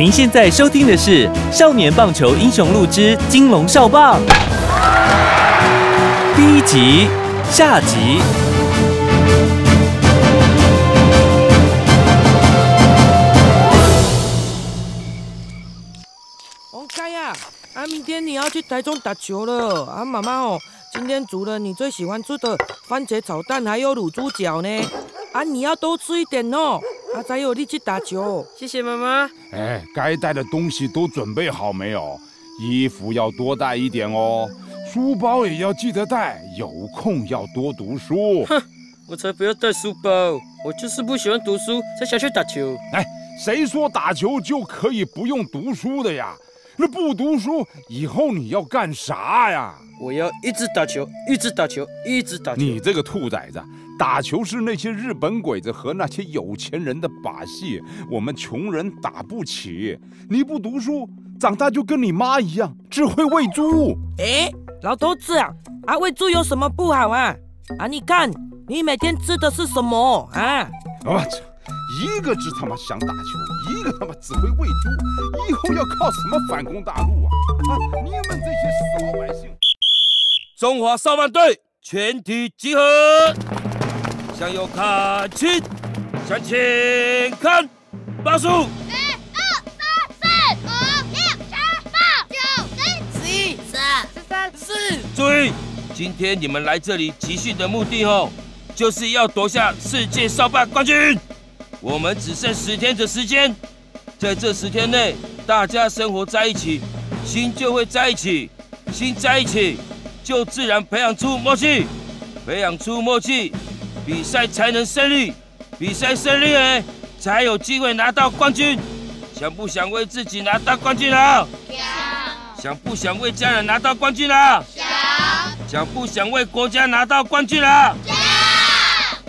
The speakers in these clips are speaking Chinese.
您现在收听的是《少年棒球英雄录之金龙少棒》第一集下集。王开呀，啊，明天你要去台中打球了啊！妈妈哦，今天煮了你最喜欢吃的番茄炒蛋，还有卤猪脚呢。啊，你要多吃一点哦。啊，才有你去打球。谢谢妈妈。哎，该带的东西都准备好没有？衣服要多带一点哦，书包也要记得带。有空要多读书。哼，我才不要带书包，我就是不喜欢读书，才想去打球。哎，谁说打球就可以不用读书的呀？那不读书，以后你要干啥呀？我要一直打球，一直打球，一直打球。你这个兔崽子！打球是那些日本鬼子和那些有钱人的把戏，我们穷人打不起。你不读书，长大就跟你妈一样，只会喂猪。哎，老头子啊，啊喂猪有什么不好啊？啊，你看你每天吃的是什么啊？我操，一个只他妈想打球，一个他妈只会喂猪，以后要靠什么反攻大陆啊？啊，你们这些死老百姓！中华少棒队全体集合。向右看齐，向前看，倒数。一、二、三、四、五、六、七、八、九、十、十一、十二、十三、十四。注意，今天你们来这里集训的目的哦，就是要夺下世界少棒冠军。我们只剩十天的时间，在这十天内，大家生活在一起，心就会在一起，心在一起，就自然培养出默契，培养出默契。比赛才能胜利，比赛胜利哎，才有机会拿到冠军。想不想为自己拿到冠军啊？想。想不想为家人拿到冠军啊？想。想不想为国家拿到冠军啊？想。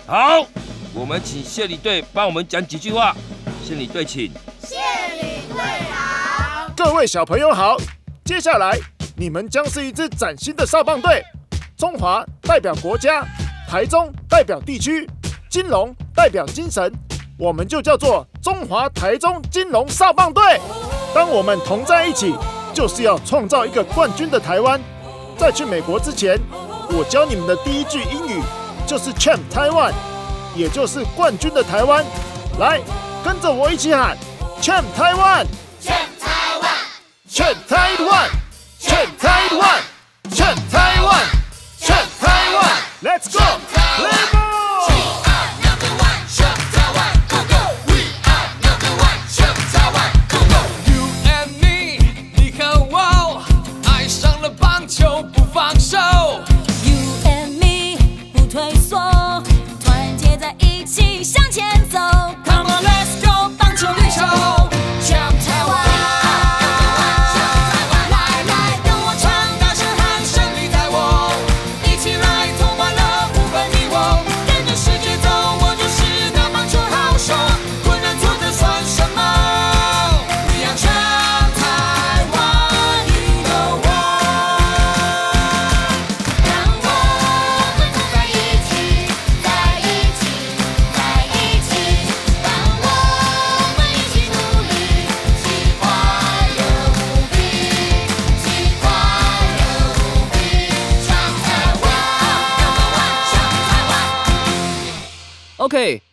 好，我们请谢礼队帮我们讲几句话。谢礼队，请。谢礼队好。各位小朋友好，接下来你们将是一支崭新的少棒队，中华代表国家。台中代表地区，金龙代表精神，我们就叫做中华台中金龙少棒队。当我们同在一起，就是要创造一个冠军的台湾。在去美国之前，我教你们的第一句英语就是 Champ Taiwan，也就是冠军的台湾。来，跟着我一起喊 Champ Taiwan，Champ Taiwan，Champ Taiwan，Champ Taiwan，Champ Taiwan Let's go!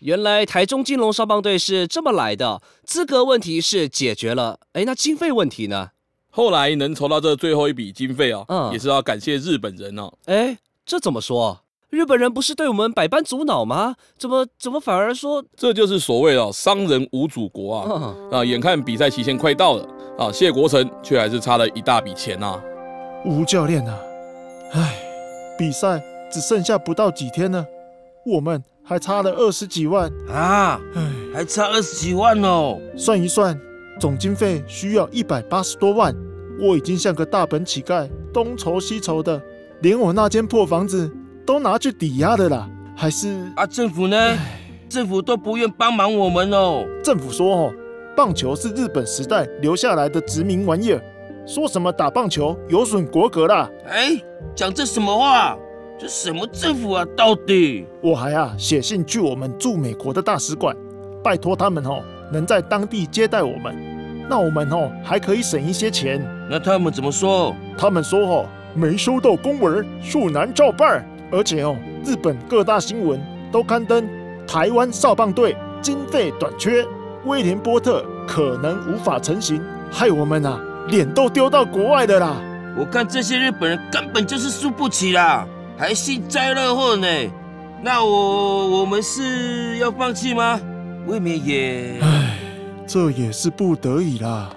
原来台中金龙少棒队是这么来的。资格问题是解决了，哎，那经费问题呢？后来能筹到这最后一笔经费啊，嗯，也是要感谢日本人哦。哎，这怎么说？日本人不是对我们百般阻挠吗？怎么怎么反而说？这就是所谓的商人无祖国啊！啊，眼看比赛期限快到了啊，谢国成却还是差了一大笔钱呐。吴教练呐，哎，比赛只剩下不到几天了，我们还差了二十几万啊！还差二十几万哦！算一算，总经费需要一百八十多万。我已经像个大本乞丐，东筹西筹的，连我那间破房子都拿去抵押的啦。还是啊，政府呢？政府都不愿帮忙我们哦。政府说哦，棒球是日本时代留下来的殖民玩意儿，说什么打棒球有损国格啦。哎，讲这什么话？这什么政府啊？到底？我还啊写信去我们驻美国的大使馆，拜托他们哦，能在当地接待我们，那我们哦还可以省一些钱。那他们怎么说？他们说哦，没收到公文，恕难照办。而且哦，日本各大新闻都刊登台湾少棒队经费短缺，威廉波特可能无法成行，害我们啊脸都丢到国外的啦。我看这些日本人根本就是输不起啦，还幸灾乐祸呢。那我我们是要放弃吗？未免也……唉，这也是不得已啦。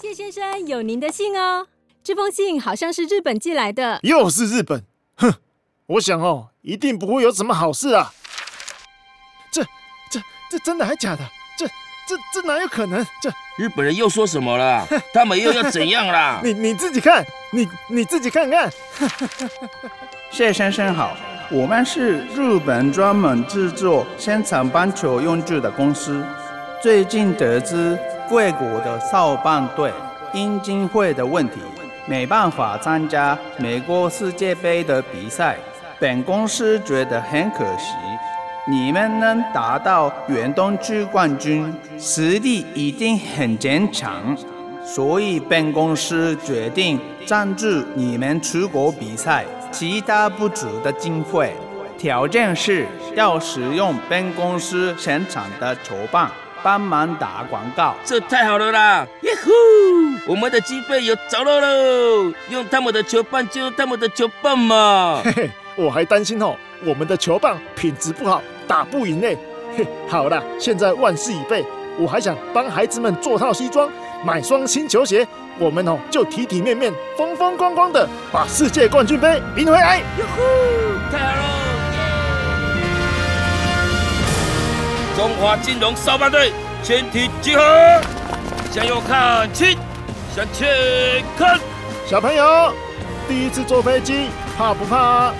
谢先生有您的信哦，这封信好像是日本寄来的，又是日本，哼。我想哦，一定不会有什么好事啊！这、这、这真的还假的？这、这、哪有可能？这日本人又说什么了？他们又要怎样啦？你你自己看，你你自己看看。谢先生好，我们是日本专门制作、生产棒球用具的公司。最近得知贵国的少棒队因经费的问题，没办法参加美国世界杯的比赛。本公司觉得很可惜，你们能达到远东区冠军，实力一定很坚强，所以本公司决定赞助你们出国比赛，其他不足的经费，条件是要使用本公司生产的球棒帮忙打广告。这太好了啦！耶呼，我们的经费有着落喽，用他们的球棒就用他们的球棒嘛。嘿嘿。我还担心哦，我们的球棒品质不好，打不赢嘞。嘿，好了，现在万事已备，我还想帮孩子们做套西装，买双新球鞋，我们哦就体体面面、风风光光的把世界冠军杯赢回来。哟呼，太好了！中华金融少棒队全体集合，向右看齐，向前看。小朋友，第一次坐飞机，怕不怕？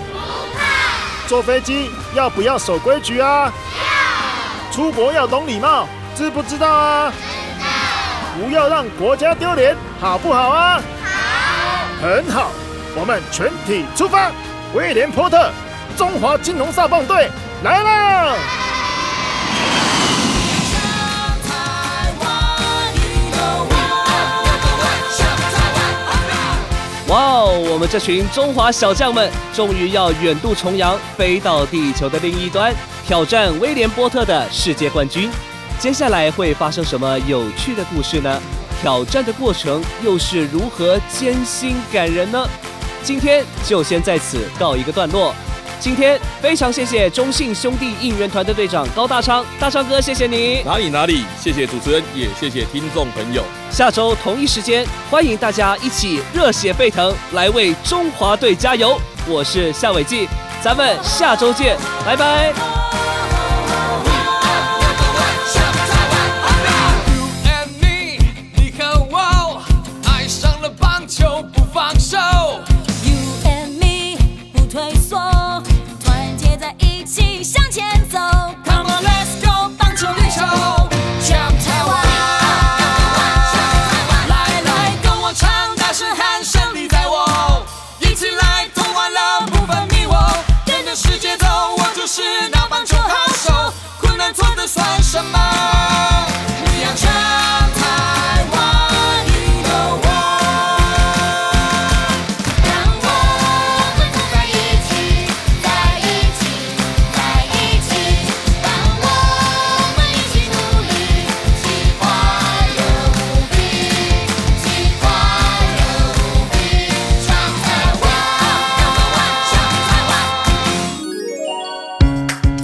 坐飞机要不要守规矩啊？要。出国要懂礼貌，知不知道啊？知道。不要让国家丢脸，好不好啊？好。很好，我们全体出发。威廉波特，中华金融少棒队来了。我们这群中华小将们终于要远渡重洋，飞到地球的另一端，挑战威廉波特的世界冠军。接下来会发生什么有趣的故事呢？挑战的过程又是如何艰辛感人呢？今天就先在此告一个段落。今天非常谢谢中信兄弟应援团的队长高大昌，大昌哥，谢谢你。哪里哪里，谢谢主持人，也谢谢听众朋友。下周同一时间，欢迎大家一起热血沸腾，来为中华队加油。我是夏伟记，咱们下周见，拜拜。世界走，我就是那棒球好手，困难挫折算什么？你要成。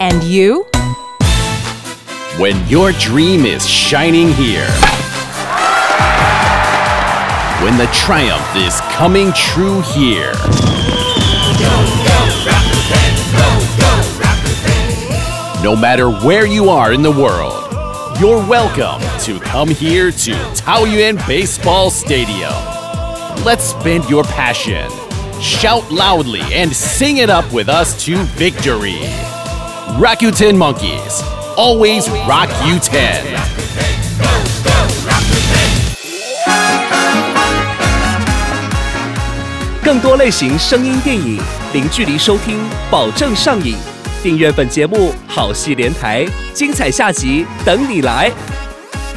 and you? When your dream is shining here. When the triumph is coming true here. No matter where you are in the world, you're welcome to come here to Taoyuan Baseball Stadium. Let's spend your passion. Shout loudly and sing it up with us to victory. Rakuten Monkeys, always rock you 10. 更多类型声音电影，零距离收听，保证上瘾。订阅本节目，好戏连台，精彩下集等你来。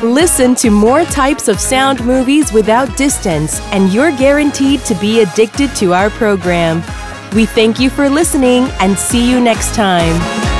Listen to more types of sound movies without distance, and you're guaranteed to be addicted to our program. We thank you for listening and see you next time.